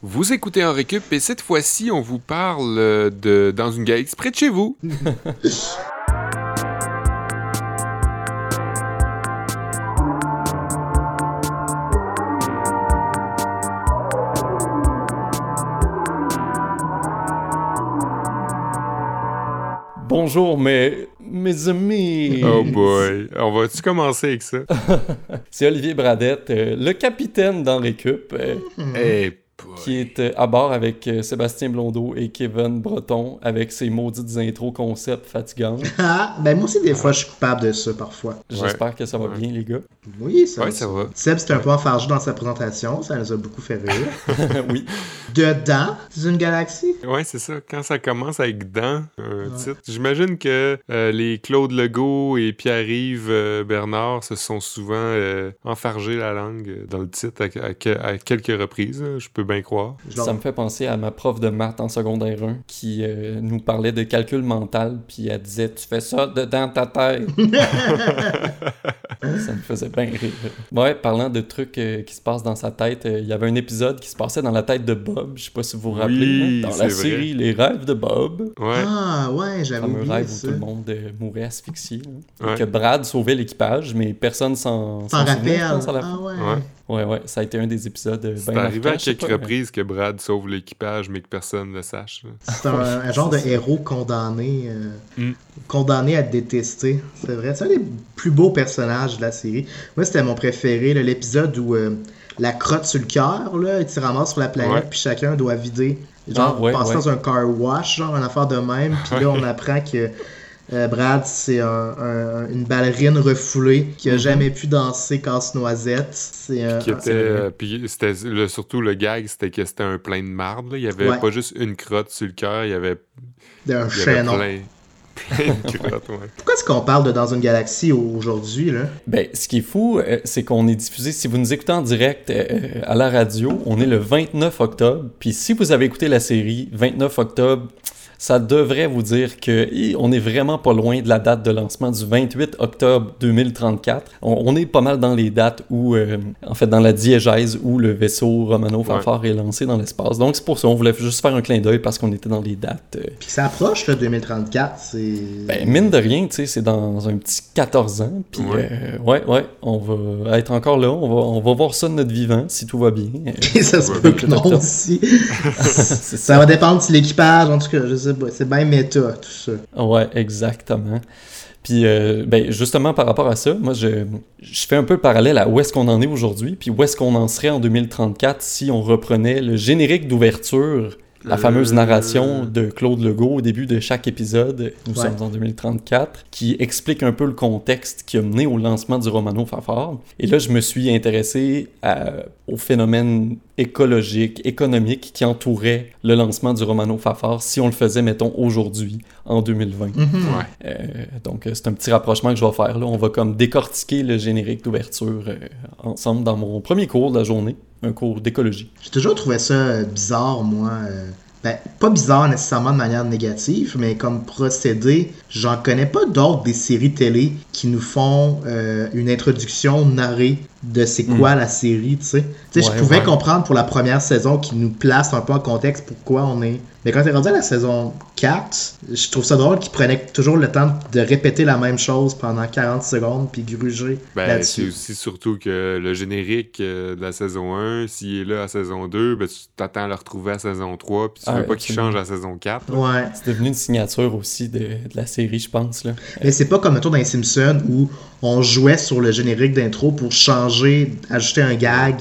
Vous écoutez en récup et cette fois-ci, on vous parle de Dans une galaxie près de chez vous. Bonjour, mes, mes amis. Oh boy. On va-tu commencer avec ça? C'est Olivier Bradette, euh, le capitaine dans Récup. euh, qui est euh, à bord avec euh, Sébastien Blondeau et Kevin Breton avec ses maudites intros concept fatigantes. Ah, ben moi aussi, des fois, je suis coupable de ça, parfois. J'espère que ça va Ouais. bien, les gars. Oui, ça, Ouais, ça va. Seb, c'était un peu enfargé dans sa présentation, ça nous a beaucoup fait rire. oui. Dedans, c'est une galaxie? Ouais, c'est ça. Quand ça commence avec dans un titre, j'imagine que euh, les Claude Legault et Pierre-Yves euh, Bernard se sont souvent euh, enfargés la langue euh, dans le titre à, à que- à quelques reprises. Je peux bien croire. Genre, Ça me fait penser à ma prof de maths en secondaire 1 qui euh, nous parlait de calcul mental, puis elle disait Tu fais ça dedans ta tête. ça me faisait bien rire. Ouais, parlant de trucs euh, qui se passent dans sa tête, euh, il y avait un épisode qui se passait dans la tête de Bob. Je sais pas si vous vous rappelez. Oui, hein, dans la vrai. série Les rêves de Bob. Ouais. Ah, ouais, j'avais fameux oublié rêve où tout le monde euh, mourait asphyxié. là. Ouais. Que Brad sauvait l'équipage, mais personne s'en fin. Ah, ouais. Ouais. Ouais, ouais, ça a été un des épisodes euh, C'est bien arrivé à quelques pas, reprises que Brad sauve l'équipage, mais que personne ne le sache. C'est un, un genre de héros condamné, euh, Mm. condamné à détester. C'est vrai, c'est un des plus beaux personnages de la série. Moi, c'était mon préféré, là, l'épisode où euh, la crotte sur le cœur, là, il se ramasse sur la planète, Ouais. puis chacun doit vider. Genre, Ah, ouais, passer ouais. dans un car wash, genre, une affaire de même, puis là, on apprend que euh, Brad, c'est un- un- une ballerine refoulée qui a Mhm. jamais pu danser casse-noisette. C'est un. Qui un- était, euh, puis c'était le- surtout le gag, c'était que c'était un plein de marde. là. Il y avait Ouais. pas juste une crotte sur le cœur, il y avait, d'un chaînon. plein, plein de crottes. Ouais. Pourquoi est-ce qu'on parle de Dans une galaxie aujourd'hui, là? Ben, ce qui est fou, euh, c'est qu'on est diffusé, si vous nous écoutez en direct euh, à la radio, on est le 29 octobre. Puis si vous avez écouté la série 29 octobre, ça devrait vous dire que hi, on est vraiment pas loin de la date de lancement du 28 octobre 2034. On, on est pas mal dans les dates où, euh, en fait, dans la diégèse où le vaisseau Romano Fafard est lancé dans l'espace. Donc c'est pour ça, on voulait juste faire un clin d'œil parce qu'on était dans les dates. euh, Puis ça approche, là, 2034, c'est... ben, mine de rien, tu sais, c'est dans un petit 14 ans. Puis, Ouais. euh, ouais, ouais, on va être encore là. On va, on va voir ça de notre vivant, si tout va bien. Euh, Et ça se peut que non c'est Ça va dépendre de l'équipage, en tout cas, je sais. C'est bien méta, tout ça. Ouais, exactement. Puis, euh, ben, justement, par rapport à ça, moi, je, je fais un peu le parallèle à où est-ce qu'on en est aujourd'hui, puis où est-ce qu'on en serait en 2034 si on reprenait le générique d'ouverture, la Euh. fameuse narration de Claude Legault au début de chaque épisode, nous Ouais. sommes en 2034, qui explique un peu le contexte qui a mené au lancement du Romano Fafard. Et là, je me suis intéressé à- au phénomène écologique, économique qui entourait le lancement du Romano Fafard si on le faisait, mettons, aujourd'hui, en 2020. Mhm. Ouais. Euh, donc, euh, c'est un petit rapprochement que je vais faire. Là. On va comme décortiquer le générique d'ouverture euh, ensemble dans mon premier cours de la journée, un cours d'écologie. J'ai toujours trouvé ça euh, bizarre, moi. euh, Ben, pas bizarre nécessairement de manière négative, mais comme procédé, j'en connais pas d'autres des séries télé qui nous font euh, une introduction narrée de c'est quoi la série, tu sais. Tu sais, Ouais, je pouvais ouais. comprendre pour la première saison qui nous place un peu en contexte pourquoi on est. Mais quand t'es rendu à la saison 4, je trouve ça drôle qu'ils prenaient toujours le temps de répéter la même chose pendant 40 secondes puis gruger Ben, c'est là-dessus. aussi surtout que le générique euh, de la saison 1, s'il est là à saison 2, ben, tu t'attends à le retrouver à saison 3, puis tu Ah, veux pas qu'il change à saison 4. Ouais. C'est devenu une signature aussi de, de la série, je pense. Là. Mais c'est pas comme un tour dans les Simpsons où on jouait sur le générique d'intro pour changer, ajouter un gag,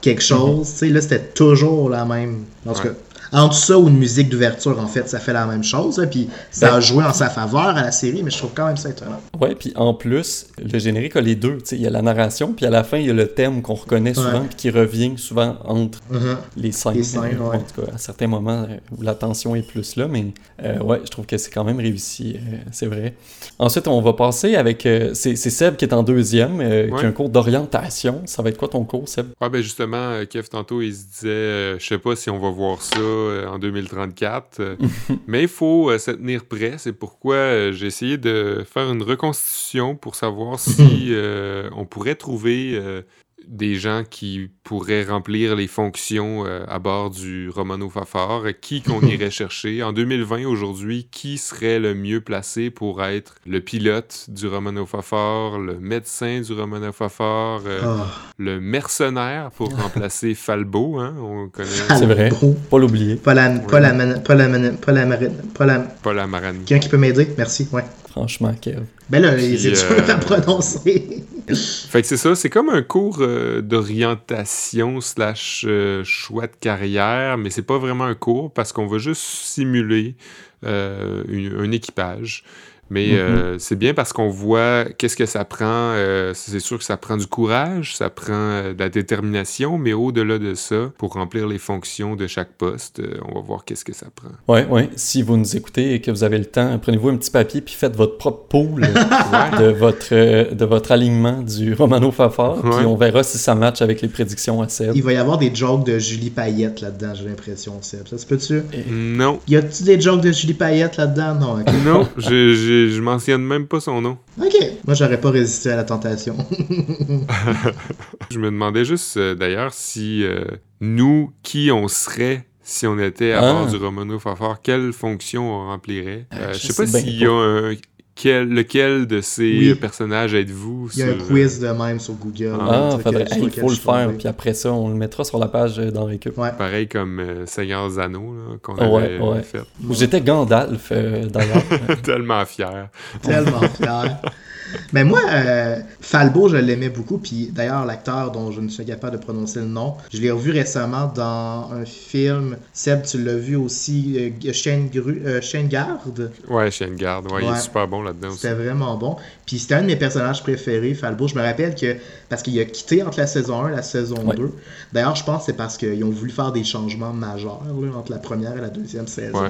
quelque chose. Tu sais, là, c'était toujours la même. En tout Ouais. cas, entre ça ou une musique d'ouverture, en fait, ça fait la même chose. hein, Puis ça Ben- a joué en sa faveur à la série, mais je trouve quand même ça étonnant. Ouais, puis en plus, le générique a les deux. tu sais, Il y a la narration, puis à la fin, il y a le thème qu'on reconnaît souvent, Ouais. puis qui revient souvent entre Mhm. les scènes. Les scènes, euh, ouais. En tout cas, à certains moments euh, où la tension est plus là, mais euh, ouais, je trouve que c'est quand même réussi, euh, c'est vrai. Ensuite, on va passer avec. euh, c'est c'est Seb qui est en deuxième, euh, qui a un cours d'orientation. Ça va être quoi ton cours, Seb? Ouais, ben justement, Kev, tantôt, il se disait, euh, je sais pas si on va voir ça euh, en 2034, euh, mais il faut euh, se tenir prêt. C'est pourquoi j'ai essayé de faire une reconstitution pour savoir si on pourrait trouver des gens qui pourraient remplir les fonctions euh, à bord du Romano Fafard. Qui qu'on irait chercher? En 2020 aujourd'hui Qui serait le mieux placé pour être le pilote du Romano Fafard, le médecin du Romano Fafard, euh, Ah. le mercenaire pour remplacer Falbo hein, On connaît C'est vrai. Falbo. Pas l'oublier. Pas la, pas la, man- pas la, man- pas la marine, pas la... pas la Marani. Quelqu'un qui peut m'aider? Merci, ouais. Franchement, Kev. Ben là, Puis, c'est dur euh, à prononcer. Fait que c'est ça, c'est comme un cours euh, d'orientation slash euh, choix de carrière, mais c'est pas vraiment un cours parce qu'on va juste simuler euh, un équipage. Mais Mhm. euh, c'est bien parce qu'on voit qu'est-ce que ça prend. euh, c'est sûr que ça prend du courage, ça prend euh, de la détermination, mais au-delà de ça, pour remplir les fonctions de chaque poste, euh, on va voir qu'est-ce que ça prend. Ouais, ouais. Si vous nous écoutez et que vous avez le temps, prenez-vous un petit papier puis faites votre propre pool de, votre, euh, de votre alignement du Romano Fafard. Puis Ouais. on verra si ça match avec les prédictions à Seb. Il va y avoir des jokes de Julie Payette là-dedans, j'ai l'impression, Seb. Ça se peut-tu? Non, Y a-tu des jokes de Julie Payette là-dedans? Non, non, je, je, je mentionne même pas son nom. Ok. Moi, j'aurais pas résisté à la tentation. Je me demandais juste euh, d'ailleurs si euh, nous, qui on serait si on était à Ah. bord du Romano Fafard, quelle fonction on remplirait? Euh, Euh, je sais pas s'il y a un. Quel, lequel de ces Oui. personnages êtes-vous Il y a un quiz de même sur Google. Ah, sur faudrait- il faut le faire. Puis après ça, on le mettra sur la page euh, dans Récup. Ouais. Pareil comme euh, Seigneur Zano qu'on Ouais, avait ouais. fait. J'étais Gandalf, euh, d'ailleurs. Tellement fier. Tellement fier. Mais moi, euh, Falbo, je l'aimais beaucoup. Puis d'ailleurs, l'acteur dont je ne suis capable de prononcer le nom, je l'ai revu récemment dans un film. Seb, tu l'as vu aussi, euh, Shane, Gru- euh, Shane Garde. Ouais, Chien Garde. Ouais, il est super bon là-dedans aussi. C'était vraiment bon. Puis c'était un de mes personnages préférés, Falbo. Je me rappelle que, parce qu'il a quitté entre la saison 1 et la saison Ouais. 2. D'ailleurs, je pense que c'est parce qu'ils ont voulu faire des changements majeurs là, entre la première et la deuxième saison. Ouais.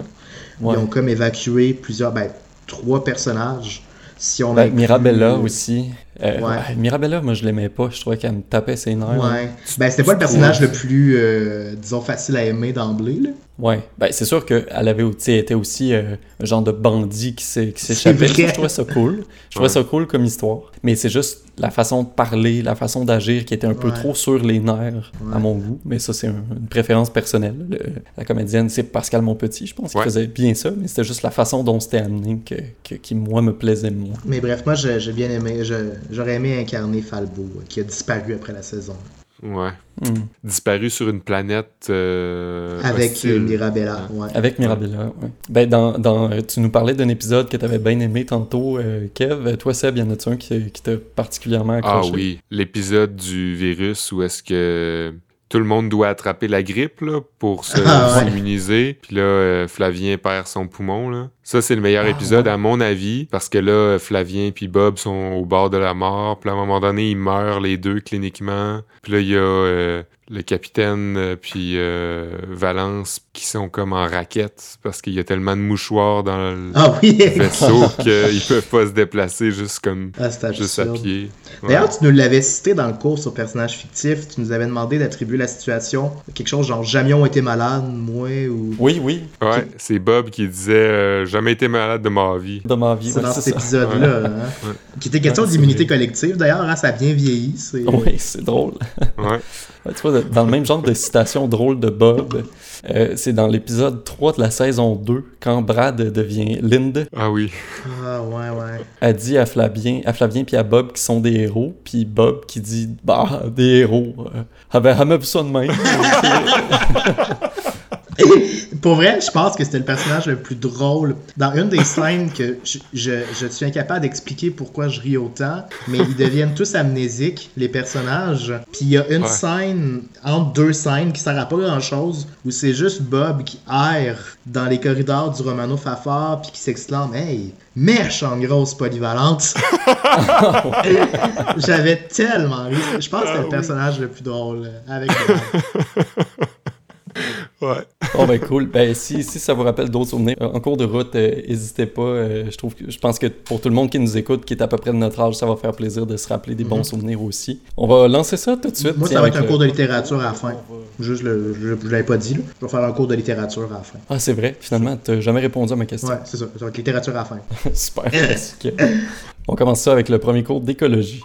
Ouais. Ils ont comme évacué plusieurs, ben, trois personnages. Si on Ben, inclut- Mirabella aussi. Euh, Ouais. ouais, Mirabella, moi, je l'aimais pas. Je trouvais qu'elle me tapait ses nerfs. Ouais. Ben, c'était pas le personnage le plus, euh, disons, facile à aimer d'emblée, Ouais, ben c'est sûr qu'elle avait, elle était aussi euh, un genre de bandit qui s'est- s'échappait. Je trouvais ça cool. Je trouvais Ouais. ça cool comme histoire. Mais c'est juste la façon de parler, la façon d'agir qui était un peu trop sur les nerfs à mon goût. Mais ça, c'est un- une préférence personnelle. Le- la comédienne, c'est Pascal Monpetit, je pense, qui faisait bien ça. Mais c'était juste la façon dont c'était amené que, que- qui, moi, me plaisait moins. Mais bref, moi, j'ai bien aimé, j'aurais aimé incarner Falbo, euh, qui a disparu après la saison. Ouais. Hmm. Disparu sur une planète. euh, Avec hostile. Mirabella, ouais. Avec Mirabella, ouais. Ben, dans, dans, tu nous parlais d'un épisode que tu avais bien aimé tantôt, euh, Kev. Toi, Seb, y en a-tu un qui, qui t'a particulièrement Ah accroché? oui, l'épisode du virus où est-ce que tout le monde doit attraper la grippe là, pour se Ah, s'immuniser. Puis là, euh, Flavien perd son poumon. Là. Ça, c'est le meilleur Ah, épisode ouais. à mon avis, parce que là, Flavien puis Bob sont au bord de la mort. Puis à un moment donné, ils meurent les deux cliniquement. Puis là, il y a euh, le capitaine euh, puis euh, Valence qui sont comme en raquette parce qu'il y a tellement de mouchoirs dans le Ah oui! vaisseau qu'ils peuvent pas se déplacer juste comme Ah, juste à pied. Ouais. D'ailleurs, tu nous l'avais cité dans le cours sur personnage fictif. Tu nous avais demandé d'attribuer la situation quelque chose genre jamais ont été malades, moi, ou. Oui, oui, Ouais, c'est Bob qui disait euh, jamais été malade de ma vie. de ma vie. C'est ouais, dans cet épisode-là. hein. Ouais. Qui était question d'immunité collective. D'ailleurs, hein, ça a bien vieilli. c'est- Oui, c'est drôle. Ouais. Ouais, tu vois, dans le même genre de citation drôle de Bob, euh, c'est dans l'épisode 3 de la saison 2, quand Brad devient Linde, Ah oui. Ah, ouais, ouais. elle dit à Flavien, à Flavien puis à Bob qui sont des héros, puis Bob qui dit bah des héros, euh, ah ben jamais vu ça de même. Pour vrai, je pense que c'était le personnage le plus drôle. Dans une des scènes que je, je, je suis incapable d'expliquer pourquoi je ris autant, mais ils deviennent tous amnésiques, les personnages. Puis il y a une Ouais. scène, entre deux scènes, qui sert à pas grand chose, où c'est juste Bob qui erre dans les corridors du Romano Fafard, puis qui s'exclame Hey, mèche en grosse polyvalente. J'avais tellement ri. Je pense que c'était Ah le oui. personnage le plus drôle euh, avec Bob. Ouais. Bon ben cool. Ben si, si ça vous rappelle d'autres souvenirs, euh, en cours de route, euh, n'hésitez pas. euh, je trouve que je pense que pour tout le monde qui nous écoute, qui est à peu près de notre âge, ça va faire plaisir de se rappeler des bons souvenirs aussi. On va lancer ça tout de suite. Mhm. Moi, ça va être un cours de littérature à la fin. Juste, le, je, je l'avais pas dit, là. Je vais faire un cours de littérature à la fin. Ah c'est vrai. Finalement, t'as jamais répondu à ma question. Ouais, c'est ça. Ça va être littérature à la fin. Super. On commence ça avec le premier cours d'écologie.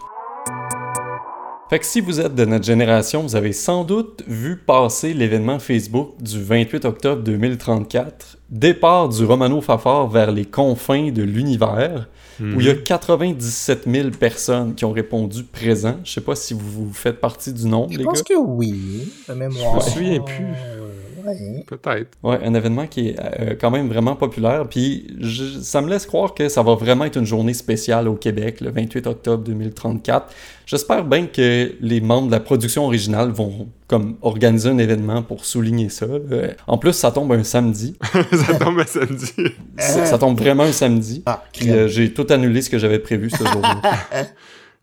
Fait que si vous êtes de notre génération, vous avez sans doute vu passer l'événement Facebook du 28 octobre 2034, départ du Romano Fafard vers les confins de l'univers, où il y a 97 000 personnes qui ont répondu présent. Je sais pas si vous, vous faites partie du nombre, Je les pense gars. que oui, de mémoire. Je me souviens plus. Ouais. Peut-être. Ouais, un événement qui est euh, quand même vraiment populaire. Puis je- ça me laisse croire que ça va vraiment être une journée spéciale au Québec, le 28 octobre 2034. J'espère bien que les membres de la production originale vont comme organiser un événement pour souligner ça. Euh, en plus, ça tombe un samedi. ça tombe à samedi. Ça, ça tombe vraiment un samedi. Ah, Puis euh, j'ai tout annulé ce que j'avais prévu ce jour-là.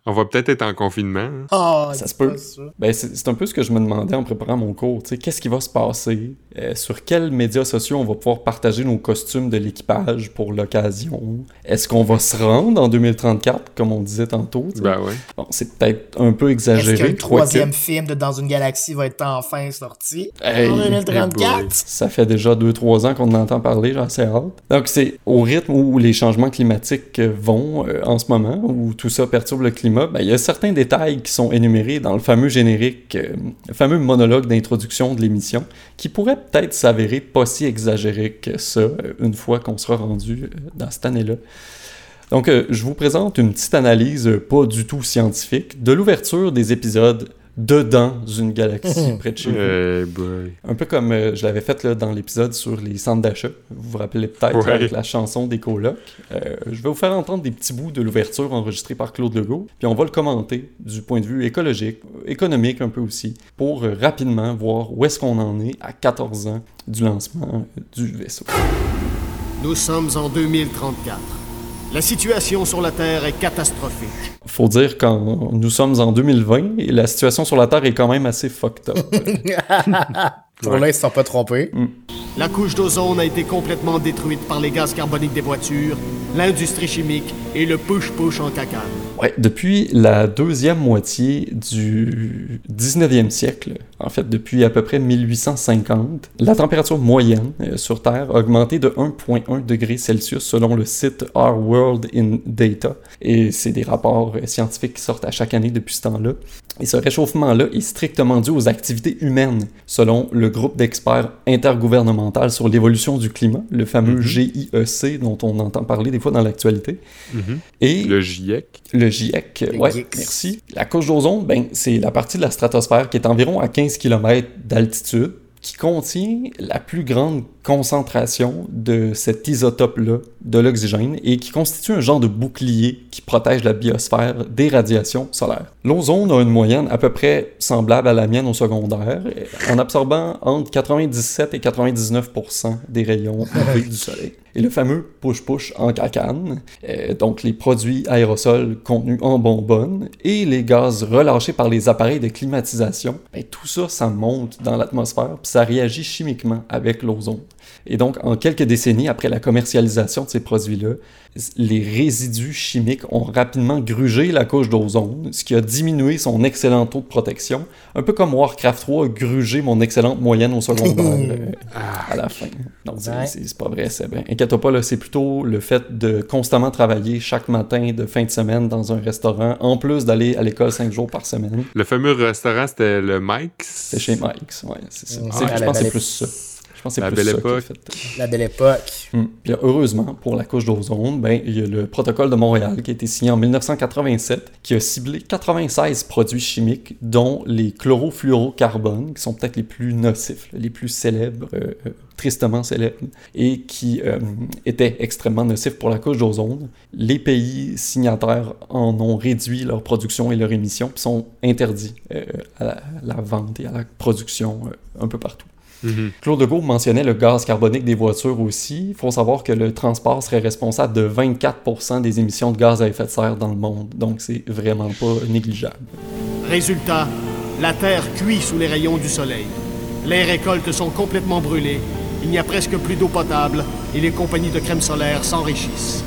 On va peut-être être en confinement. hein. Oh, Ça se peut. ça. Ben, c'est un peu ce que je me demandais en préparant mon cours. tu sais, Qu'est-ce qui va se passer? Euh, sur quels médias sociaux on va pouvoir partager nos costumes de l'équipage pour l'occasion? Est-ce qu'on va se rendre en 2034, comme on disait tantôt? tu sais? Ben ouais. Bon, c'est peut-être un peu Est-ce que exagéré. le troisième film de Dans une galaxie va être enfin sorti Hey, en hey 2034? Ça fait déjà 2-3 ans qu'on en entend parler, j'ai assez hâte. Donc c'est au rythme où les changements climatiques vont euh, en ce moment, où tout ça perturbe le climat, ben, il y a certains détails qui sont énumérés dans le fameux générique, euh, le fameux monologue d'introduction de l'émission, qui pourrait peut-être s'avérer pas si exagéré que ça, euh, une fois qu'on sera rendu euh, dans cette année-là. Donc, euh, je vous présente une petite analyse euh, pas du tout scientifique de l'ouverture des épisodes dedans une galaxie près de chez vous. Hey. Un peu comme euh, je l'avais fait là, dans l'épisode sur les centres d'achat. Vous vous rappelez peut-être Ouais. avec la chanson des colocs. Euh, je vais vous faire entendre des petits bouts de l'ouverture enregistrée par Claude Legault, puis on va le commenter du point de vue écologique, économique un peu aussi, pour euh, rapidement voir où est-ce qu'on en est à 14 ans du lancement du vaisseau. Nous sommes en 2034. La situation sur la Terre est catastrophique. Faut dire quand nous sommes en 2020, et la situation sur la Terre est quand même assez fucked up. Pour se sont pas trompés. La couche d'ozone a été complètement détruite par les gaz carboniques des voitures, l'industrie chimique et le push-push en cacane. Ouais, depuis la deuxième moitié du 19e siècle, en fait depuis à peu près 1850, la température moyenne euh, sur Terre a augmenté de 1,1 degré Celsius selon le site Our World in Data. Et c'est des rapports euh, scientifiques qui sortent à chaque année depuis ce temps-là. Et ce réchauffement-là est strictement dû aux activités humaines, selon le groupe d'experts intergouvernemental sur l'évolution du climat, le fameux GIEC dont on entend parler des fois dans l'actualité. Mhm. Et Le GIEC. le GIEC, Le ouais, GIEC. merci. La couche d'ozone, ben, c'est la partie de la stratosphère qui est environ à 15 km d'altitude, qui contient la plus grande concentration de cet isotope-là, de l'oxygène, et qui constitue un genre de bouclier qui protège la biosphère des radiations solaires. L'ozone a une moyenne à peu près semblable à la mienne au secondaire, en absorbant entre 97 et 99% des rayons UV du soleil. Et le fameux push-push en cacane, euh, donc les produits aérosols contenus en bonbonne et les gaz relâchés par les appareils de climatisation, ben, tout ça, ça monte dans l'atmosphère, puis ça réagit chimiquement avec l'ozone. Et donc, en quelques décennies après la commercialisation de ces produits-là, les résidus chimiques ont rapidement grugé la couche d'ozone, ce qui a diminué son excellent taux de protection, un peu comme Warcraft 3 a grugé mon excellente moyenne au secondaire euh, à la fin. Donc, c'est- Ouais. c'est c'est pas vrai, c'est bien. Inquiète-toi pas, là, c'est plutôt le fait de constamment travailler chaque matin de fin de semaine dans un restaurant, en plus d'aller à l'école cinq jours par semaine. Le fameux restaurant, c'était le Mike's? C'est chez Mike's, ouais, c'est à je pense que c'est plus ça. Je pense que c'est La plus belle ça qui a époque. fait. La belle époque. Puis là, heureusement, pour la couche d'ozone, ben, il y a le protocole de Montréal qui a été signé en 1987, qui a ciblé 96 produits chimiques, dont les chlorofluorocarbones, qui sont peut-être les plus nocifs, les plus célèbres, euh, euh, tristement célèbres, et qui euh, étaient extrêmement nocifs pour la couche d'ozone. Les pays signataires en ont réduit leur production et leur émission, puis sont interdits euh, à, la, la vente et à la production euh, un peu partout. Mhm. Claude Legault mentionnait le gaz carbonique des voitures aussi. Il faut savoir que le transport serait responsable de 24% des émissions de gaz à effet de serre dans le monde. Donc, c'est vraiment pas négligeable. Résultat, la Terre cuit sous les rayons du soleil. Les récoltes sont complètement brûlées, il n'y a presque plus d'eau potable et les compagnies de crème solaire s'enrichissent.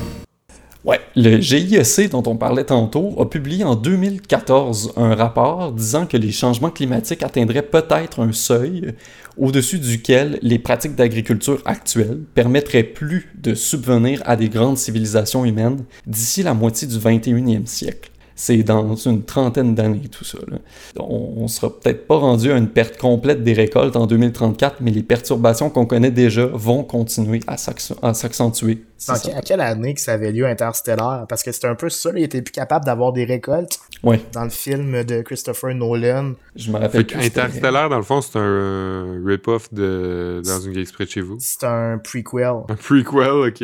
Ouais, le GIEC dont on parlait tantôt a publié en 2014 un rapport disant que les changements climatiques atteindraient peut-être un seuil au-dessus duquel les pratiques d'agriculture actuelles permettraient plus de subvenir à des grandes civilisations humaines d'ici la moitié du 21e siècle. C'est dans une trentaine d'années tout ça. là. On, on sera peut-être pas rendu à une perte complète des récoltes en 2034, mais les perturbations qu'on connaît déjà vont continuer à s'acc- à s'accentuer. À quelle année que ça avait lieu Interstellar? Parce que c'était un peu ça, il était plus capable d'avoir des récoltes? Ouais, dans le film de Christopher Nolan. je me rappelle Fait plus. Interstellar, dans le fond, c'est un euh, rip-off de Dans une galaxie près de chez vous. C'est un prequel. Un prequel, ok.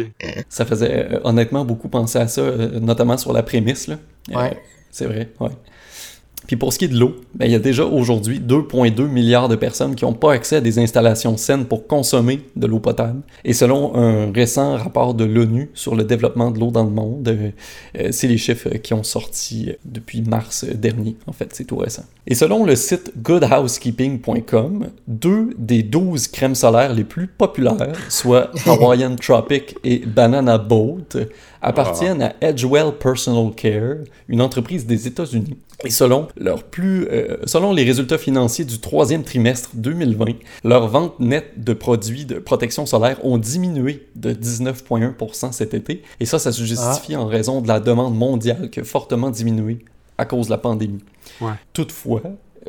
Ça faisait euh, honnêtement beaucoup penser à ça, euh, notamment sur la prémisse. Là. Euh, Ouais. c'est vrai, ouais. Puis pour ce qui est de l'eau, ben, il y a déjà aujourd'hui 2,2 milliards de personnes qui n'ont pas accès à des installations saines pour consommer de l'eau potable. Et selon un récent rapport de l'ONU sur le développement de l'eau dans le monde, euh, euh, c'est les chiffres qui ont sorti euh, depuis mars dernier. En fait, c'est tout récent. Et selon le site goodhousekeeping.com, deux des 12 crèmes solaires les plus populaires, soit Hawaiian Tropic et Banana Boat, appartiennent à Edgewell Personal Care, une entreprise des États-Unis. Et selon, leur plus, euh, selon les résultats financiers du troisième trimestre 2020, leurs ventes nettes de produits de protection solaire ont diminué de 19,1% cet été. Et ça, ça se justifie en raison de la demande mondiale qui a fortement diminué à cause de la pandémie. Ouais. Toutefois,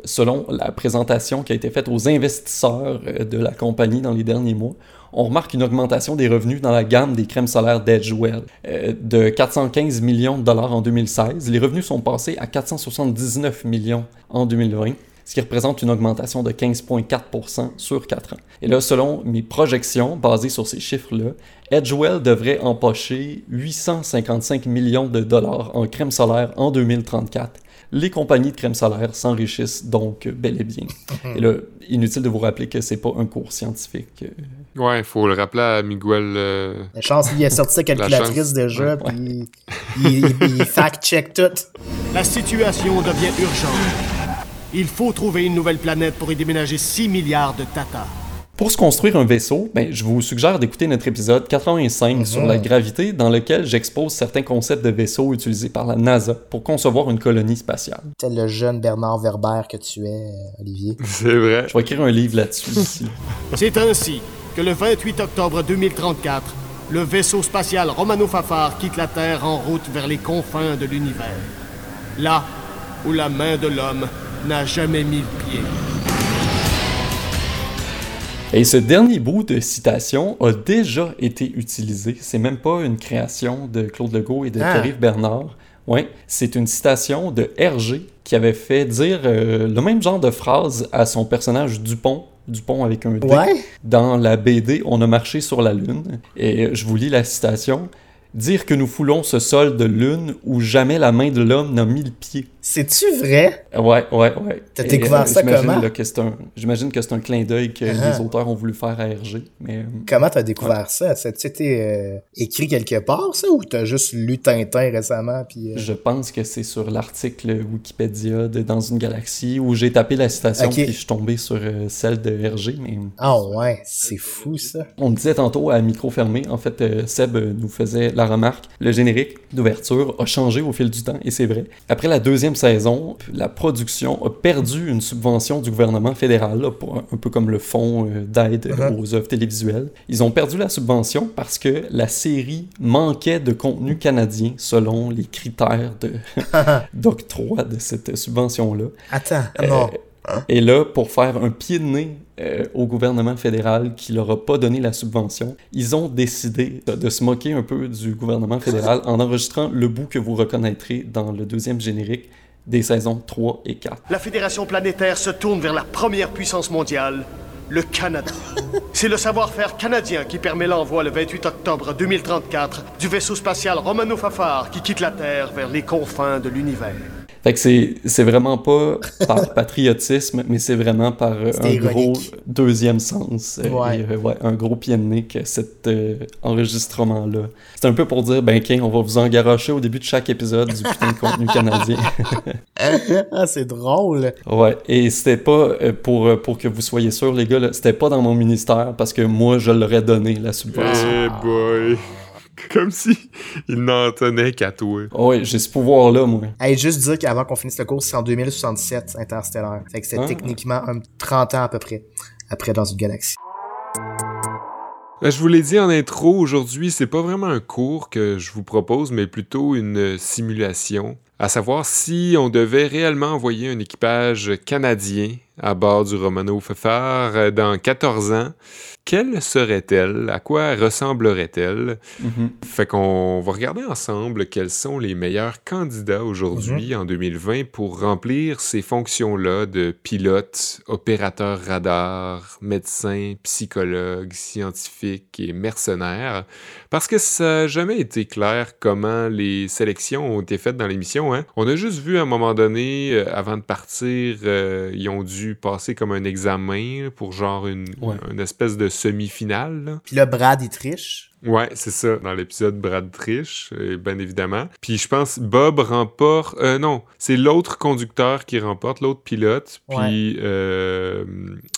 selon la présentation qui a été faite aux investisseurs euh, de la compagnie dans les derniers mois, on remarque une augmentation des revenus dans la gamme des crèmes solaires d'Edgewell euh, de 415 millions de dollars en 2016. Les revenus sont passés à 479 millions en 2020 ce qui représente une augmentation de 15,4% sur 4 ans. Et là, selon mes projections basées sur ces chiffres-là, Edgewell devrait empocher 855 millions de dollars en crème solaire en 2034. Les compagnies de crème solaire s'enrichissent donc bel et bien. Et là, inutile de vous rappeler que c'est pas un cours scientifique. euh, Ouais, faut le rappeler à Miguel. euh, La chance qu'il a sorti sa calculatrice déjà, Ouais. puis il, il- il fact-check tout. La situation devient urgente. Il faut trouver une nouvelle planète pour y déménager 6 milliards de Tata. Pour se construire un vaisseau, ben, je vous suggère d'écouter notre épisode 85 sur la gravité, dans lequel j'expose certains concepts de vaisseaux utilisés par la NASA pour concevoir une colonie spatiale. Tel le jeune Bernard Werber que tu es, Olivier. C'est vrai. Je vais écrire un livre là-dessus ici. C'est ainsi que le 28 octobre 2034, le vaisseau spatial Romano Fafar quitte la Terre en route vers les confins de l'univers. Là où la main de l'homme n'a jamais mis le pied. Et ce dernier bout de citation a déjà été utilisé. C'est même pas une création de Claude Legault et de Ah. Bernard. Ouais, c'est une citation de Hergé qui avait fait dire euh, le même genre de phrase à son personnage Dupont, Dupont avec un D, Ouais? dans la BD On a marché sur la lune. Et je vous lis la citation. Dire que nous foulons ce sol de lune où jamais la main de l'homme n'a mis le pied. C'est-tu vrai? Ouais, ouais, ouais. T'as Et, découvert ça j'imagine, comment? là, que c'est un- J'imagine que c'est un clin d'œil que Ah. les auteurs ont voulu faire à Hergé. Mais euh, Comment t'as découvert ça? Ça a-tu été euh, écrit quelque part, ça, ou t'as juste lu Tintin récemment, puis... euh, je pense que c'est sur l'article Wikipédia de Dans une galaxie où j'ai tapé la citation puis je suis tombé sur euh, celle de Hergé. Mais Ah ouais, c'est fou, ça. on disait tantôt à micro fermé. En fait, euh, Seb euh, nous faisait la remarque. Le générique d'ouverture a changé au fil du temps et c'est vrai. Après la deuxième saison, la production a perdu une subvention du gouvernement fédéral, là, pour un, peu comme le fonds euh, d'aide Mhm. aux œuvres télévisuelles. Ils ont perdu la subvention parce que la série manquait de contenu canadien selon les critères de- d'octroi de cette subvention-là. Attends, Euh, non. Et là, pour faire un pied de nez euh, au gouvernement fédéral qui leur a pas donné la subvention, ils ont décidé de, de se moquer un peu du gouvernement fédéral en enregistrant le bout que vous reconnaîtrez dans le deuxième générique des saisons 3 et 4. La Fédération planétaire se tourne vers la première puissance mondiale, le Canada. C'est le savoir-faire canadien qui permet l'envoi le 28 octobre 2034 du vaisseau spatial Romano Fafar qui quitte la Terre vers les confins de l'univers. Fait que c'est, vraiment pas par patriotisme, mais c'est vraiment par euh, un ironique. gros deuxième sens. euh, Ouais. et, euh, ouais, un gros pied de nez que cet euh, enregistrement-là. C'est un peu pour dire, ben, OK, on va vous engarocher au début de chaque épisode du putain de contenu canadien. Ah, c'est drôle. Ouais, et c'était pas euh, pour, euh, pour que vous soyez sûrs, les gars, c'était pas dans mon ministère parce que moi, je l'aurais donné, la subvention. Eh boy. Comme si il n'en tenait qu'à toi. Oh ouais, j'ai ce pouvoir-là, moi. Hey, juste dire qu'avant qu'on finisse le cours, c'est en 2067, Interstellar. Fait que c'est Ah. techniquement un 30 ans à peu près, après dans une galaxie. Ben, je vous l'ai dit en intro, aujourd'hui, c'est pas vraiment un cours que je vous propose, mais plutôt une simulation. à savoir si on devait réellement envoyer un équipage canadien à bord du Romano Fafard dans 14 ans, quelle serait-elle? À quoi ressemblerait-elle? Mhm. Fait qu'on va regarder ensemble quels sont les meilleurs candidats aujourd'hui, Mhm. en 2020, pour remplir ces fonctions-là de pilote, opérateur radar, médecin, psychologue, scientifique et mercenaire. Parce que ça n'a jamais été clair comment les sélections ont été faites dans l'émission. Hein? On a juste vu à un moment donné, euh, avant de partir, euh, ils ont dû passer comme un examen pour genre une, Ouais. une espèce de semi-finale. Puis là, Brad, il triche. Ouais, c'est ça, dans l'épisode Brad triche, euh, bien évidemment. Puis je pense Bob remporte... Euh, non, c'est l'autre conducteur qui remporte, l'autre pilote. Puis euh,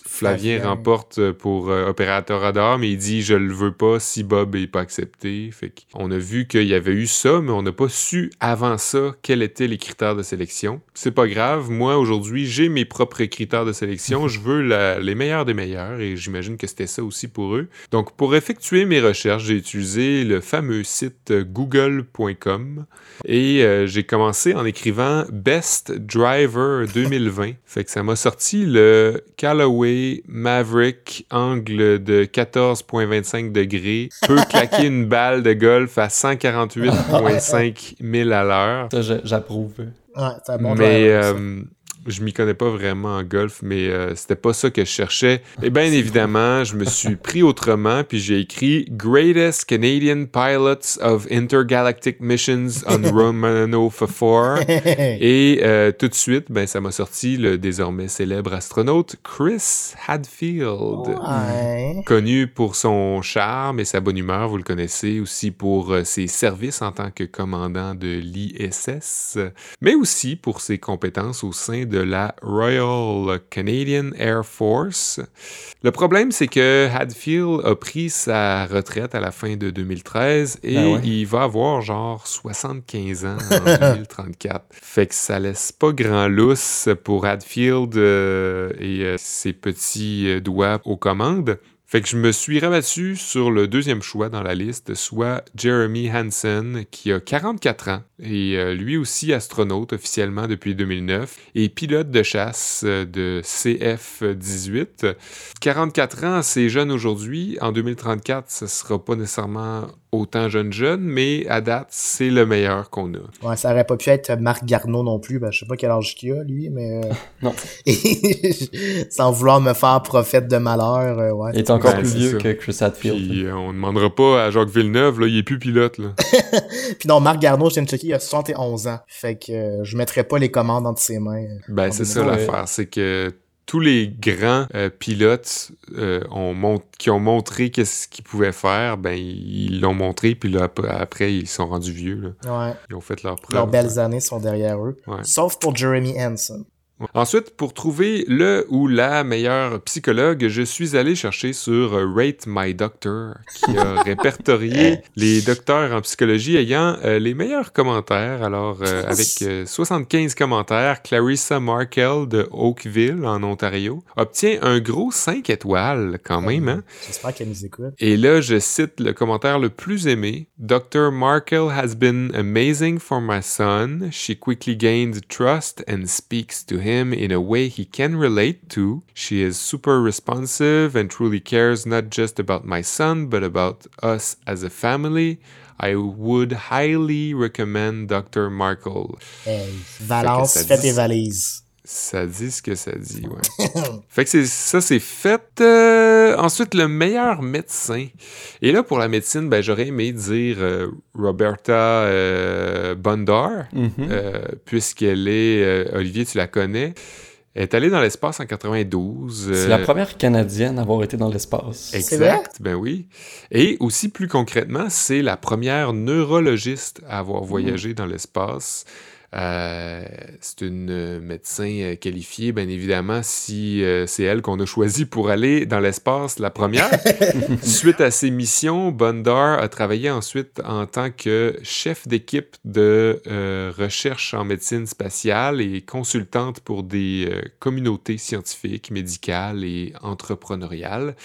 Flavien, Flavien. remporte pour euh, opérateur radar, mais il dit « je le veux pas si Bob est pas accepté ». Fait qu'on a vu qu'il y avait eu ça, mais on n'a pas su avant ça quels étaient les critères de sélection. C'est pas grave, moi aujourd'hui j'ai mes propres critères de sélection, je veux la- les meilleurs des meilleurs et j'imagine que c'était ça aussi pour eux. Donc pour effectuer mes recherches, j'ai utilisé le fameux site google.com et euh, j'ai commencé en écrivant Best Driver 2020. Fait que ça m'a sorti le Callaway Maverick angle de 14.25 degrés, peut claquer une balle de golf à 148.5 000 à l'heure. Ça, j'approuve. Ouais, c'est un bon mais euh, je m'y connais pas vraiment en golf, mais euh, c'était pas ça que je cherchais. Et bien évidemment, je me suis pris autrement, puis j'ai écrit Greatest Canadian Pilots of Intergalactic Missions on Romano 4. Et euh, tout de suite, ben, ça m'a sorti le désormais célèbre astronaute Chris Hadfield. Ouais. Connu pour son charme et sa bonne humeur, vous le connaissez aussi pour euh, ses services en tant que commandant de l'ISS, mais aussi pour ses compétences au sein de la Royal Canadian Air Force. Le problème, c'est que Hadfield a pris sa retraite à la fin de 2013 et Ben ouais. il va avoir genre 75 ans en 2034. Fait que ça laisse pas grand lousse pour Hadfield euh, et euh, ses petits euh, doigts aux commandes. Fait que je me suis rabattu sur le deuxième choix dans la liste, soit Jeremy Hansen, qui a 44 ans, et euh, lui aussi astronaute officiellement depuis 2009, et pilote de chasse euh, de CF-18. 44 ans, c'est jeune aujourd'hui. En 2034, ce sera pas nécessairement autant jeune-jeune, mais à date, c'est le meilleur qu'on a. Ouais, ça aurait pas pu être Marc Garneau non plus. Ben, je sais pas quel âge qu'il a, lui, mais. euh, Non. Sans vouloir me faire prophète de malheur, euh, ouais. Il est encore Ben, plus vieux ça. que Chris Hadfield. Puis euh, on demandera pas à Jacques Villeneuve, là, il est plus pilote. Là. Puis non, Marc Garneau, je viens de checker, il a 71 ans. Fait que euh, je mettrais pas les commandes entre ses mains. Ben, en c'est ça 2020. l'affaire, c'est que tous les grands euh, pilotes euh, ont qui ont montré qu'est-ce qu'ils pouvaient faire, ben ils l'ont montré, puis là, après, après, ils sont rendus vieux. Là. Ouais. Ils ont fait leur preuve. Leurs belles années sont derrière eux. Ouais. Sauf pour Jeremy Hansen. Ensuite, pour trouver le ou la meilleure psychologue, je suis allé chercher sur euh, Rate My Doctor, qui a répertorié les docteurs en psychologie ayant euh, les meilleurs commentaires. Alors, euh, avec euh, 75 commentaires, Clarissa Markel de Oakville, en Ontario, obtient un gros 5 étoiles quand même. Hein? J'espère qu'elle nous écoute. Et là, je cite le commentaire le plus aimé. Dr. Markel has been amazing for my son. She quickly gained trust and speaks to him in a way he can relate to. She is super responsive and truly cares not just about my son, but about us as a family. I would highly recommend Dr. Markel. Hey, Valence, Fait que ça fais tes valises. Ça dit ce que ça dit, ouais. fait que c'est, ça, c'est fait. Euh, ensuite, le meilleur médecin. Et là, pour la médecine, ben, j'aurais aimé dire euh, Roberta euh, Bondar, Mhm. euh, puisqu'elle est, euh, Olivier, tu la connais, elle est allée dans l'espace en 92. C'est la première Canadienne à avoir été dans l'espace. Exact, ben oui. Et aussi, plus concrètement, c'est la première neurologiste à avoir voyagé dans l'espace. Euh, c'est une euh, médecin euh, qualifiée, bien évidemment, si euh, c'est elle qu'on a choisi pour aller dans l'espace la première. Suite à ses missions, Bondar a travaillé ensuite en tant que chef d'équipe de euh, recherche en médecine spatiale et consultante pour des communautés scientifiques, médicales et entrepreneuriales.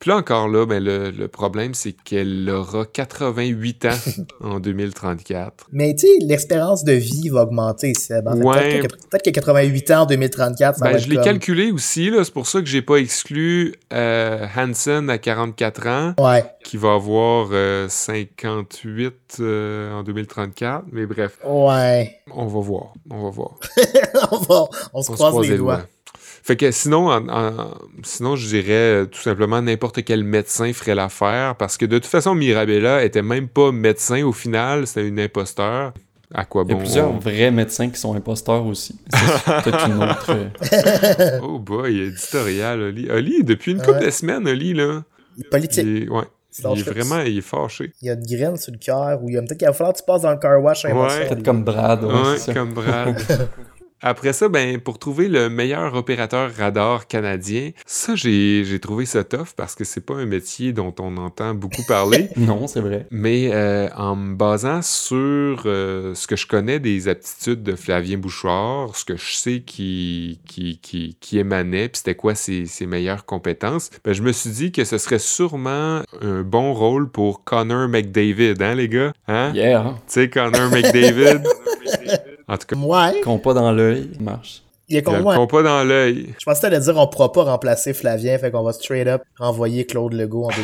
Puis là encore là, ben, le, le problème, c'est qu'elle aura 88 ans en 2034. Mais tu sais, l'espérance de vie va augmenté, Seb. En fait, Ouais. Peut-être que, peut-être que 88 ans en 2034, ça Ben, va je l'ai comme- calculé aussi. C'est pour ça que j'ai pas exclu euh, Hansen à 44 ans, Ouais, qui va avoir euh, 58 euh, en 2034. Mais bref, ouais. on va voir. On va voir. on, va- on se On se croise croise les doigts. Fait que sinon, en- en- sinon, je dirais euh, tout simplement n'importe quel médecin ferait l'affaire parce que de toute façon, Mirabella était même pas médecin au final, c'était une imposteur. À quoi Il y a plusieurs on- vrais médecins qui sont imposteurs aussi. C'est peut-être une autre. euh, Oh boy, éditorial, Oli. Oli, depuis une couple Ouais. de semaines, Oli, là. Politique. Il est, ouais, il est vraiment il est fâché. Il y a une graine sur le cœur ou il y a peut-être qu'il va falloir que tu passes dans le car wash. Ouais. Peut-être comme Brad. ouais, comme Brad. Après ça, ben, pour trouver le meilleur opérateur radar canadien, ça, j'ai j'ai trouvé ça tough parce que c'est pas un métier dont on entend beaucoup parler. Non, c'est vrai. Mais euh, en me basant sur euh, ce que je connais des aptitudes de Flavien Bouchard, ce que je sais qui, qui, qui, qui émanait, puis c'était quoi ses, ses meilleures compétences, ben, je me suis dit que ce serait sûrement un bon rôle pour Connor McDavid, hein, les gars? Hein? Yeah. Tu sais, Connor McDavid? en tout cas, Ouais. Qu'on pas dans l'œil, ça marche. Il y a compas dans l'œil. Je pensais que t'allais dire on pourra pas remplacer Flavien, fait qu'on va straight up renvoyer Claude Legault en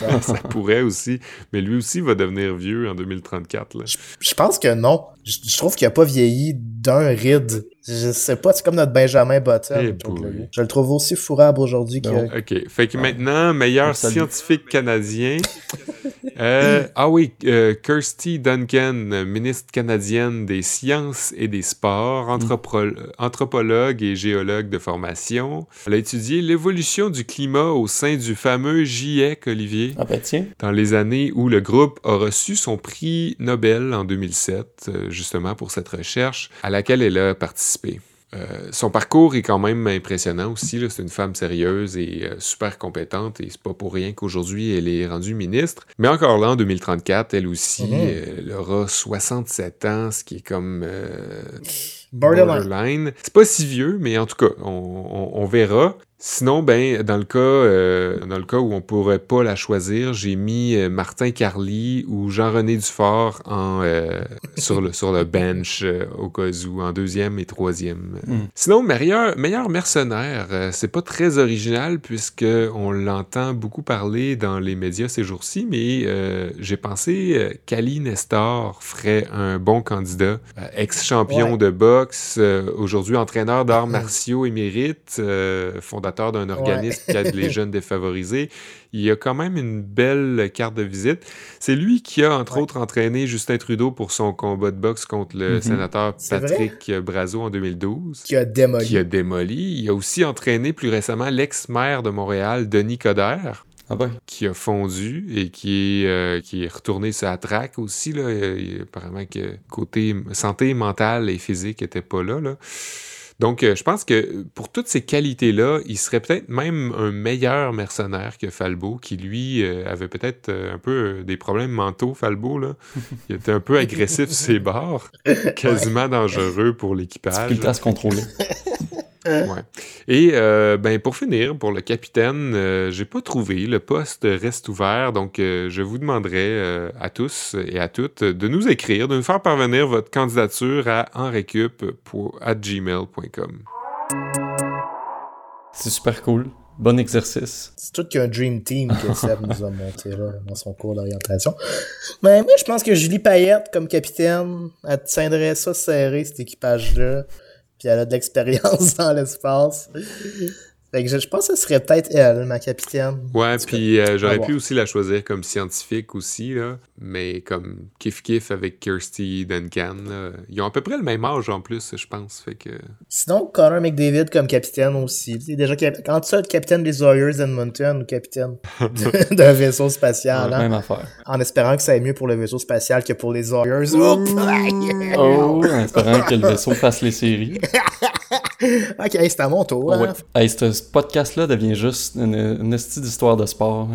2034. Ça pourrait aussi, mais lui aussi va devenir vieux en 2034. Là. je pense que non. Je, je trouve qu'il a pas vieilli d'un ride. Je sais pas, c'est comme notre Benjamin Button. Eh. Je le trouve aussi fourrable aujourd'hui que. OK. Fait que maintenant, meilleur scientifique canadien. Euh, ah oui, euh, Kirsty Duncan, ministre canadienne des sciences et des sports, anthropo- anthropologue et géologue de formation. Elle a étudié l'évolution du climat au sein du fameux GIEC, Olivier, Ah ben tiens. dans les années où le groupe a reçu son prix Nobel en 2007, euh, justement pour cette recherche à laquelle elle a participé. Euh, son parcours est quand même impressionnant aussi. C'est une femme sérieuse et euh, super compétente et c'est pas pour rien qu'aujourd'hui elle est rendue ministre. Mais encore là, en 2034, elle aussi, Mhm. euh, elle aura 67 ans, ce qui est comme euh, Borderline. borderline. C'est pas si vieux, mais en tout cas, on, on- on verra. Sinon, ben, dans le cas, euh, dans le cas où on pourrait pas la choisir, j'ai mis euh, Martin Carly ou Jean-René Dufort en, euh, sur, le, sur le bench au cas où, en deuxième et troisième. Mm. Sinon, meilleur, meilleur mercenaire, c'est pas très original puisque on l'entend beaucoup parler dans les médias ces jours-ci, mais j'ai pensé qu'Ali Nestor ferait un bon candidat. Ex-champion Ouais. de boxe, aujourd'hui entraîneur d'arts martiaux émérite, euh, fondateur d'un organisme qui aide les jeunes défavorisés. Il a quand même une belle carte de visite. C'est lui qui a, entre Ouais. autres, entraîné Justin Trudeau pour son combat de boxe contre le Mhm. sénateur? Patrick Brazo en 2012 Qui a démoli. qui a démoli. Il a aussi entraîné plus récemment l'ex-maire de Montréal, Denis Coderre, Ah ben. qui a fondu et qui est, euh, qui est retourné sur la traque aussi. Là. Il- apparemment que côté santé mentale et physique n'était pas là. là. Donc, euh, je pense que pour toutes ces qualités-là, il serait peut-être même un meilleur mercenaire que Falbo, qui lui euh, avait peut-être euh, un peu des problèmes mentaux, Falbo. Là. Il était un peu agressif sur ses bords, quasiment dangereux pour l'équipage. Difficulté à se contrôler. Ouais. Et euh, ben pour finir, pour le capitaine, euh, j'ai pas trouvé. Le poste reste ouvert, donc euh, je vous demanderai euh, à tous et à toutes de nous écrire, de nous faire parvenir votre candidature à enrecup.gmail.com. C'est super cool. Bon exercice. C'est tout qu'un Dream Team que Seb nous a monté là, dans son cours d'orientation. Mais moi, je pense que Julie Payette, comme capitaine, elle tiendrait ça serré, cet équipage-là. Puis elle a de l'expérience dans l'espace. Fait que je, je pense que ce serait peut-être elle, ma capitaine. Ouais, puis euh, j'aurais pu aussi la choisir comme scientifique aussi, là, mais comme kiff-kiff avec Kirsty Duncan. là. Ils ont à peu près le même âge en plus, je pense. Fait que... Sinon, Connor McDavid comme capitaine aussi. Déjà, quand tu es capitaine des Warriors d'Edmonton ou capitaine d'un vaisseau spatial, hein, Même affaire. en espérant que ça aille mieux pour le vaisseau spatial que pour les Warriors. Oh, Oh, en espérant que le vaisseau fasse les séries. ok, c'est à mon tour. Ah ouais. hein. Hey, ce podcast-là devient juste une, une d'histoire de sport.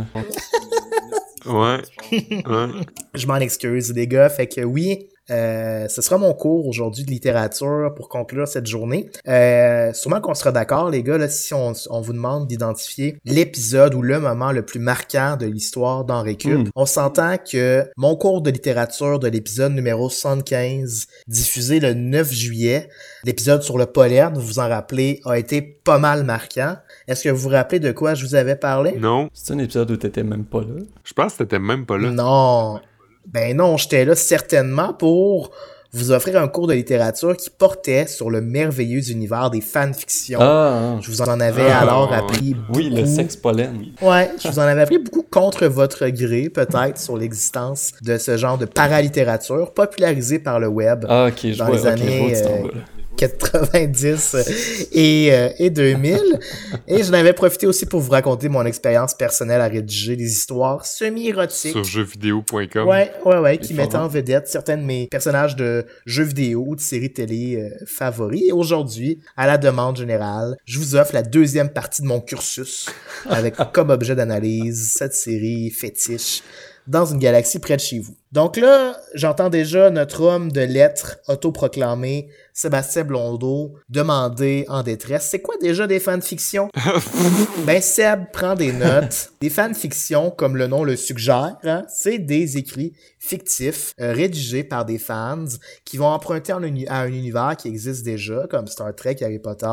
Ouais. ouais. Je m'en excuse, les gars. Fait que oui, Euh, ce sera mon cours aujourd'hui de littérature pour conclure cette journée. Euh, sûrement qu'on sera d'accord, les gars, là, si on, on vous demande d'identifier l'épisode ou le moment le plus marquant de l'histoire d'Henri Cube, Mm. on s'entend que mon cours de littérature de l'épisode numéro 75, diffusé le 9 juillet, l'épisode sur le pollen, vous vous en rappelez, a été pas mal marquant. Est-ce que vous vous rappelez de quoi je vous avais parlé? Non, C'est un épisode où t'étais même pas là. je pense que t'étais même pas là. Non. Ben non, j'étais là certainement pour vous offrir un cours de littérature qui portait sur le merveilleux univers des fanfictions. Ah, Je vous en avais Ah, alors appris oui, le beaucoup. sexe pollen. Ouais, je vous en avais appris beaucoup contre votre gré, peut-être, sur l'existence de ce genre de paralittérature popularisée par le web. Ah, ok, je Dans vois, les ok, je vois années. 90 et, euh, et 2000. Et j'en avais profité aussi pour vous raconter mon expérience personnelle à rédiger des histoires semi-érotiques. Sur jeuxvideo.com. Ouais, ouais, ouais, qui mettent en vedette certains de mes personnages de jeux vidéo ou de séries télé euh, favoris. Et aujourd'hui, à la demande générale, je vous offre la deuxième partie de mon cursus avec comme objet d'analyse cette série fétiche dans une galaxie près de chez vous. Donc là, j'entends déjà notre homme de lettres autoproclamé, Sébastien Blondeau, demander en détresse, c'est quoi déjà des fanfictions? Ben, Seb prend des notes. Des fanfictions, comme le nom le suggère, hein, c'est des écrits fictifs euh, rédigés par des fans qui vont emprunter en uni- à un univers qui existe déjà, comme Star Trek, Harry Potter,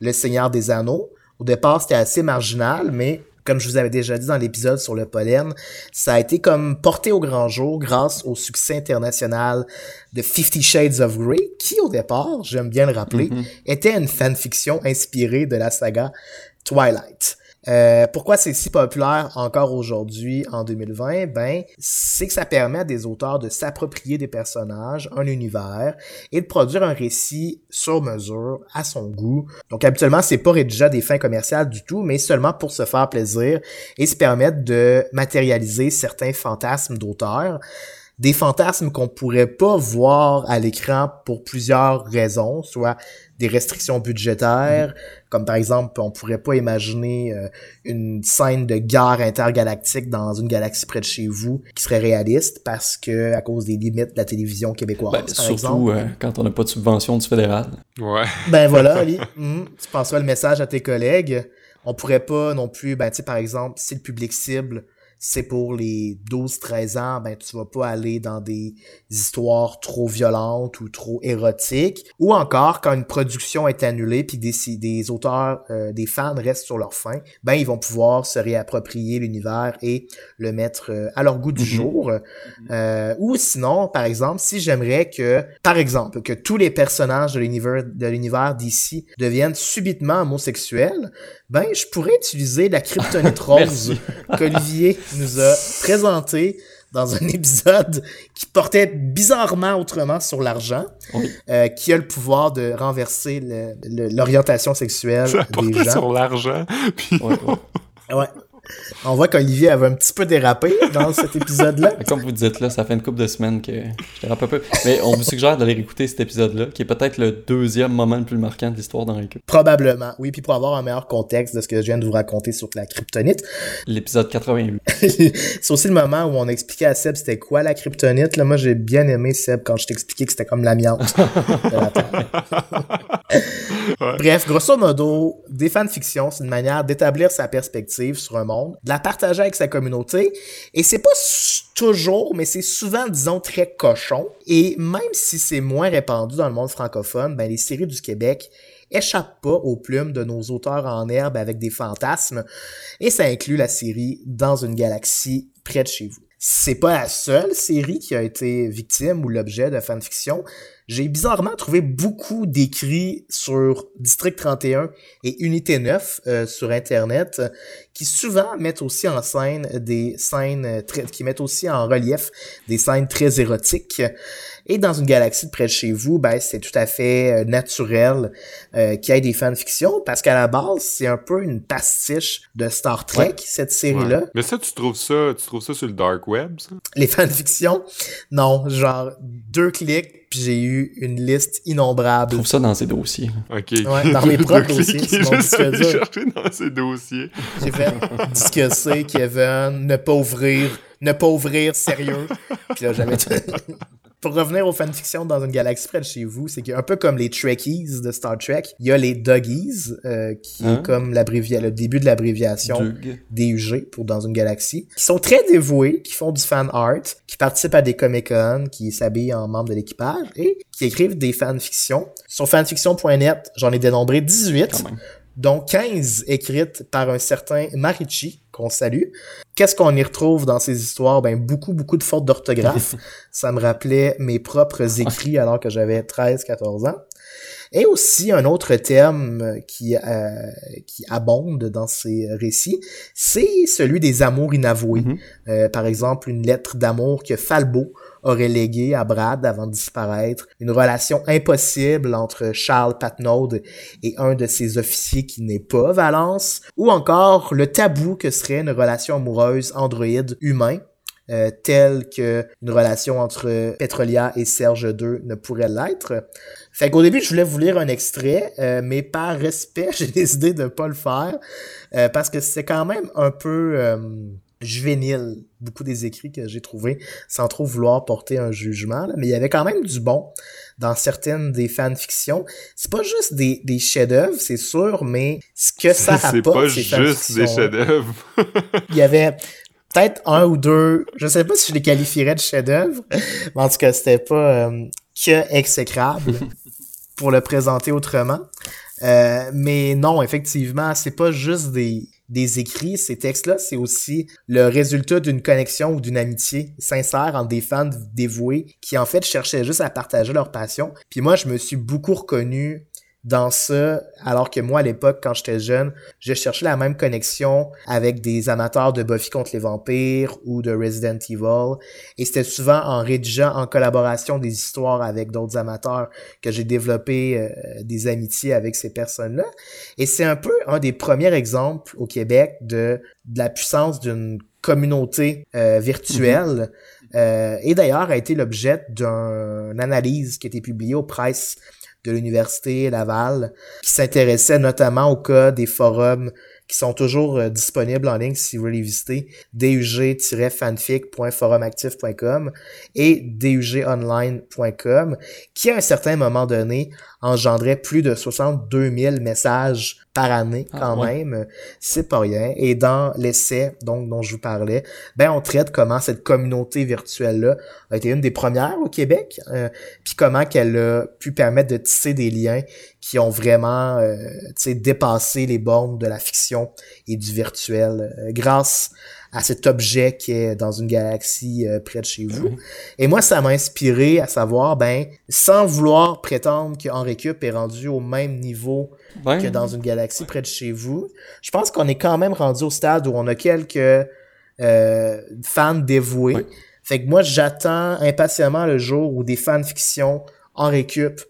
Le Seigneur des Anneaux. Au départ, c'était assez marginal, mais comme je vous avais déjà dit dans l'épisode sur le pollen, ça a été comme porté au grand jour grâce au succès international de Fifty Shades of Grey, qui au départ, j'aime bien le rappeler, était une fanfiction inspirée de la saga Twilight. Euh, pourquoi c'est si populaire encore aujourd'hui en 2020 Ben, c'est que ça permet à des auteurs de s'approprier des personnages, un univers et de produire un récit sur mesure à son goût. Donc habituellement, c'est pas rédigé à des fins commerciales du tout, mais seulement pour se faire plaisir et se permettre de matérialiser certains fantasmes d'auteurs des fantasmes qu'on pourrait pas voir à l'écran pour plusieurs raisons, soit des restrictions budgétaires, comme par exemple, on pourrait pas imaginer euh, une scène de guerre intergalactique dans une galaxie près de chez vous qui serait réaliste parce que à cause des limites de la télévision québécoise, Ben, par surtout exemple. euh, quand on n'a pas de subvention du fédéral. Ouais. Ben voilà, Ali. Mhm. Tu passeras le message à tes collègues. On pourrait pas non plus, ben tu sais, par exemple, si le public cible, c'est pour les 12-13 ans, ben tu vas pas aller dans des histoires trop violentes ou trop érotiques. Ou encore, quand une production est annulée puis des, des auteurs, euh, des fans restent sur leur fin, ben ils vont pouvoir se réapproprier l'univers et le mettre euh, à leur goût du Mhm. jour. Euh, ou sinon, par exemple, si j'aimerais que, par exemple, que tous les personnages de l'univers de l'univers d'ici deviennent subitement homosexuels, ben je pourrais utiliser la kryptonite rose qu'Olivier nous a présentée dans un épisode qui portait bizarrement autrement sur l'argent, Oui. euh, qui a le pouvoir de renverser l'orientation sexuelle Ça des portait gens. sur l'argent. Puis Ouais, ouais. Ouais. On voit qu'Olivier avait un petit peu dérapé dans cet épisode-là. Comme vous dites là, ça fait une couple de semaines que je dérape un peu. Mais on vous suggère d'aller écouter cet épisode-là, qui est peut-être le deuxième moment le plus marquant de l'histoire d'Henri Cube. Probablement, oui, puis pour avoir un meilleur contexte de ce que je viens de vous raconter sur la kryptonite. L'épisode 88. c'est aussi le moment où on expliquait à Seb c'était quoi la kryptonite. Là, moi, j'ai bien aimé Seb quand je t'expliquais que c'était comme l'amiante de la Terre. Bref, grosso modo, des fanfictions, c'est une manière d'établir sa perspective sur un monde, de la partager avec sa communauté, et c'est pas toujours, mais c'est souvent, disons, très cochon. Et même si c'est moins répandu dans le monde francophone, ben les séries du Québec échappent pas aux plumes de nos auteurs en herbe avec des fantasmes, et ça inclut la série Dans une galaxie près de chez vous. C'est pas la seule série qui a été victime ou l'objet de fanfiction. J'ai bizarrement trouvé beaucoup d'écrits sur District 31 et Unité 9 euh, sur Internet euh, qui souvent mettent aussi en scène des scènes euh, très, qui mettent aussi en relief des scènes très érotiques. Et dans une galaxie de près de chez vous, ben c'est tout à fait euh, naturel euh, qu'il y ait des fanfictions parce qu'à la base, c'est un peu une pastiche de Star Trek, Ouais. cette série-là. Ouais. Mais ça, tu trouves ça, tu trouves ça sur le dark web, ça? Les fanfictions, non, genre deux clics, puis j'ai eu une liste innombrable. Trouve ça dans ses dossiers. Ok. Ouais, dans mes propres dossiers, mon juste chercher dans ses dossiers. J'ai fait disque C, Kevin, ne pas ouvrir, ne pas ouvrir, sérieux. Puis là, j'avais tout... pour revenir aux fanfictions dans une galaxie près de chez vous, c'est qu'un peu comme les Trekkies de Star Trek, il y a les Duggies, euh, qui Hein? est comme l'abrévia- le début de l'abréviation Dug. Pour dans une galaxie, qui sont très dévoués, qui font du fan art, qui participent à des Comic-Con, qui s'habillent en membres de l'équipage et qui écrivent des fanfictions. Sur fanfiction.net, j'en ai dénombré 18 Quand même. dont 15 écrites par un certain Marici, qu'on salue. Qu'est-ce qu'on y retrouve dans ces histoires? Ben, beaucoup, beaucoup de fautes d'orthographe. Ça me rappelait mes propres écrits alors que j'avais 13, 14 ans. Et aussi un autre terme qui, euh, qui abonde dans ces récits, c'est celui des amours inavoués. Mhm. Euh, par exemple, une lettre d'amour que Falbo aurait léguée à Brad avant de disparaître, une relation impossible entre Charles Patnaud et un de ses officiers qui n'est pas Valence, ou encore le tabou que serait une relation amoureuse androïde-humain, euh, telle que une relation entre Petrolia et Serge II ne pourrait l'être. Fait qu'au début, je voulais vous lire un extrait, euh, mais par respect, j'ai décidé de pas le faire, euh, parce que c'est quand même un peu juvénile, beaucoup des écrits que j'ai trouvés, sans trop vouloir porter un jugement, là, mais il y avait quand même du bon dans certaines des fanfictions. C'est pas juste des, des chefs-d'œuvre, c'est sûr, mais ce que ça C'est rapporte, pas ces juste des chefs-d'œuvre. il y avait peut-être un ou deux, je sais pas si je les qualifierais de chef-d'œuvre, mais en tout cas, c'était pas euh, que exécrable pour le présenter autrement. Euh, mais non, effectivement, c'est pas juste des, des écrits, ces textes-là, c'est aussi le résultat d'une connexion ou d'une amitié sincère entre des fans dévoués qui, en fait, cherchaient juste à partager leur passion. Puis moi, je me suis beaucoup reconnu dans ça, alors que moi, à l'époque, quand j'étais jeune, je cherchais la même connexion avec des amateurs de Buffy contre les vampires ou de Resident Evil. Et c'était souvent en rédigeant en collaboration des histoires avec d'autres amateurs que j'ai développé euh, des amitiés avec ces personnes-là. Et c'est un peu un des premiers exemples au Québec de, de la puissance d'une communauté euh, virtuelle. Euh, et d'ailleurs a été l'objet d'une analyse qui a été publiée au Price de l'Université Laval, qui s'intéressait notamment au cas des forums qui sont toujours euh, disponibles en ligne si vous voulez les visiter, dug-fanfic.forumactif.com et dugonline.com, qui à un certain moment donné engendrait plus de 62 000 messages par année Ah, quand ouais. même. C'est pas rien. Et dans l'essai donc dont je vous parlais, ben on traite comment cette communauté virtuelle-là a été une des premières au Québec, euh, puis comment qu'elle a pu permettre de tisser des liens qui ont vraiment euh, tu sais, dépassé les bornes de la fiction et du virtuel euh, grâce à cet objet qui est dans une galaxie euh, près de chez vous. Et moi, ça m'a inspiré à savoir, ben, sans vouloir prétendre que Récup est rendu au même niveau que dans une galaxie près de chez vous, je pense qu'on est quand même rendu au stade où on a quelques euh, fans dévoués. Fait que moi, j'attends impatiemment le jour où des fanfictions en récup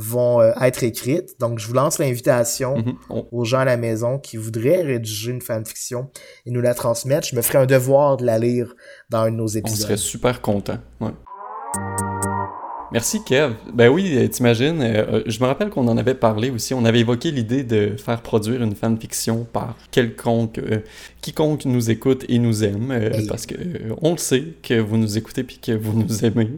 vont euh, être écrites. Donc, je vous lance l'invitation mhm, on- aux gens à la maison qui voudraient rédiger une fanfiction et nous la transmettre. Je me ferai un devoir de la lire dans un de nos On épisodes. serait super content. Ouais. Merci Kev. Ben oui, euh, t'imagines, euh, euh, je me rappelle qu'on en avait parlé aussi, on avait évoqué l'idée de faire produire une fanfiction par quelconque, euh, quiconque nous écoute et nous aime, euh, parce que on le sait que vous nous écoutez puis que vous nous aimez.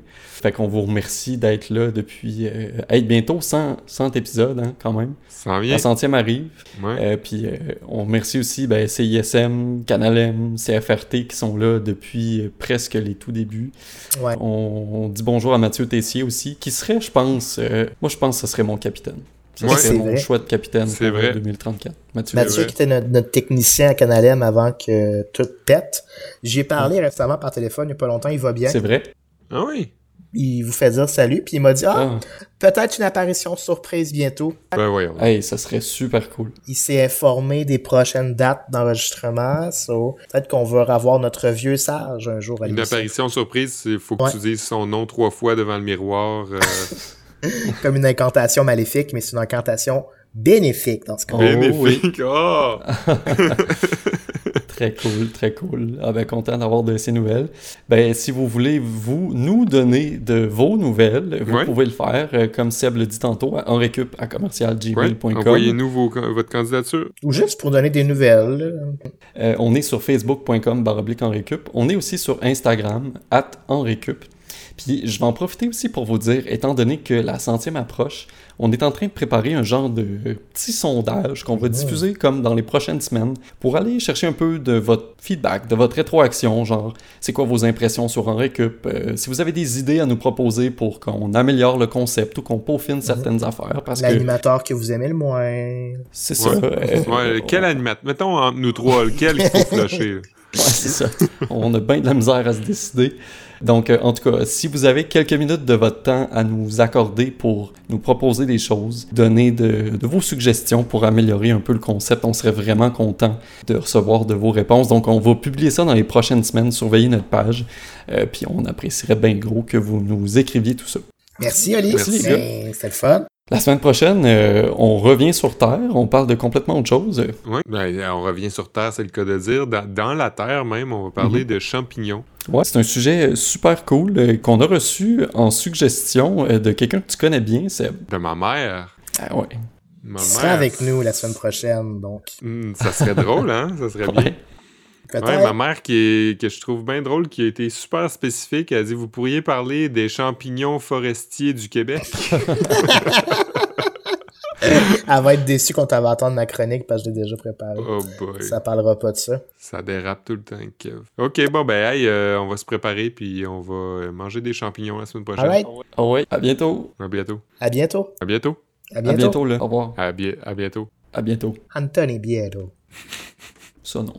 Fait qu'on vous remercie d'être là depuis, être bientôt 100, 100 épisodes hein, quand même. Ça. La centième arrive. Ouais. Puis on remercie aussi ben, CISM, Canal M, CFRT qui sont là depuis presque les tout débuts. Ouais. On, on dit bonjour à Mathieu Tessier aussi, qui serait, je pense, euh, moi je pense que ce serait mon capitaine. Ce Ouais. serait C'est mon vrai. choix de capitaine pour vrai. 2034. Mathieu, Mathieu, qui était notre, notre technicien à Canalem avant que tout pète. J'y ai parlé récemment par téléphone il n'y a pas longtemps, il va bien. c'est vrai. Ah oui. Il vous fait dire salut, puis il m'a dit Ah, Ah. peut-être une apparition surprise bientôt. Ben voyons. Hey, ça serait super cool. Il s'est informé des prochaines dates d'enregistrement. So, peut-être qu'on va revoir notre vieux sage un jour à Une apparition surprise, il faut que Ouais. tu dises son nom trois fois devant le miroir. euh, Comme une incantation maléfique, mais c'est une incantation bénéfique dans ce cas. Oh, bénéfique. Ah! Très cool, très cool. Ah ben content d'avoir de ces nouvelles. Ben si vous voulez vous nous donner de vos nouvelles, vous Ouais. pouvez le faire euh, comme Seb le dit tantôt en récup à Ouais. commercialgmail.com. Envoyez-nous vos- votre candidature. Ou juste pour donner des nouvelles. Euh, on est sur facebook.com baroblique en récup. On est aussi sur Instagram, at en récup. Puis je vais en profiter aussi pour vous dire, étant donné que la centième approche, on est en train de préparer un genre de petit sondage qu'on va diffuser comme dans les prochaines semaines pour aller chercher un peu de votre feedback, de votre rétroaction, genre c'est quoi vos impressions sur un récup, euh, si vous avez des idées à nous proposer pour qu'on améliore le concept ou qu'on peaufine certaines affaires. Parce L'animateur que vous aimez le moins. c'est ça. Ouais. euh, Ouais, quel animateur Mettons entre nous trois, lequel il faut flusher. Ouais, c'est ça. On a bien de la misère à se décider. Donc, euh, en tout cas, si vous avez quelques minutes de votre temps à nous accorder pour nous proposer des choses, donner de, de vos suggestions pour améliorer un peu le concept, on serait vraiment content de recevoir de vos réponses. Donc, on va publier ça dans les prochaines semaines. Surveillez notre page. Euh, puis, on apprécierait bien gros que vous nous écriviez tout ça. Merci, Oli. Merci, les gars. Ben, C'était le fun. La semaine prochaine, euh, on revient sur Terre. On parle de complètement autre chose. Ouais. Ben, on revient sur Terre, c'est le cas de dire. Dans, dans la Terre même, on va parler de champignons. Ouais, c'est un sujet euh, super cool euh, qu'on a reçu en suggestion euh, de quelqu'un que tu connais bien, Seb. De ma mère. Ah ouais. Ma Tu mère. seras avec nous la semaine prochaine, donc. Hmm, ça serait drôle, hein? Ça serait bien. Ouais. Ouais, ma mère qui est, que je trouve bien drôle, qui a été super spécifique, elle a dit Vous pourriez parler des champignons forestiers du Québec? Elle va être déçue quand elle va entendre ma chronique parce que je l'ai déjà préparée. Oh boy. Ça parlera pas de ça. Ça dérape tout le temps, Kev. Ok, bon, ben, hey, euh, on va se préparer, puis on va euh, manger des champignons la semaine prochaine. Alright. Ah ouais. À bientôt. À bientôt. À bientôt. À bientôt. À À bientôt. bientôt, là. Au revoir. À, bi- à bientôt. À bientôt. Anthony Biero. Ça, non.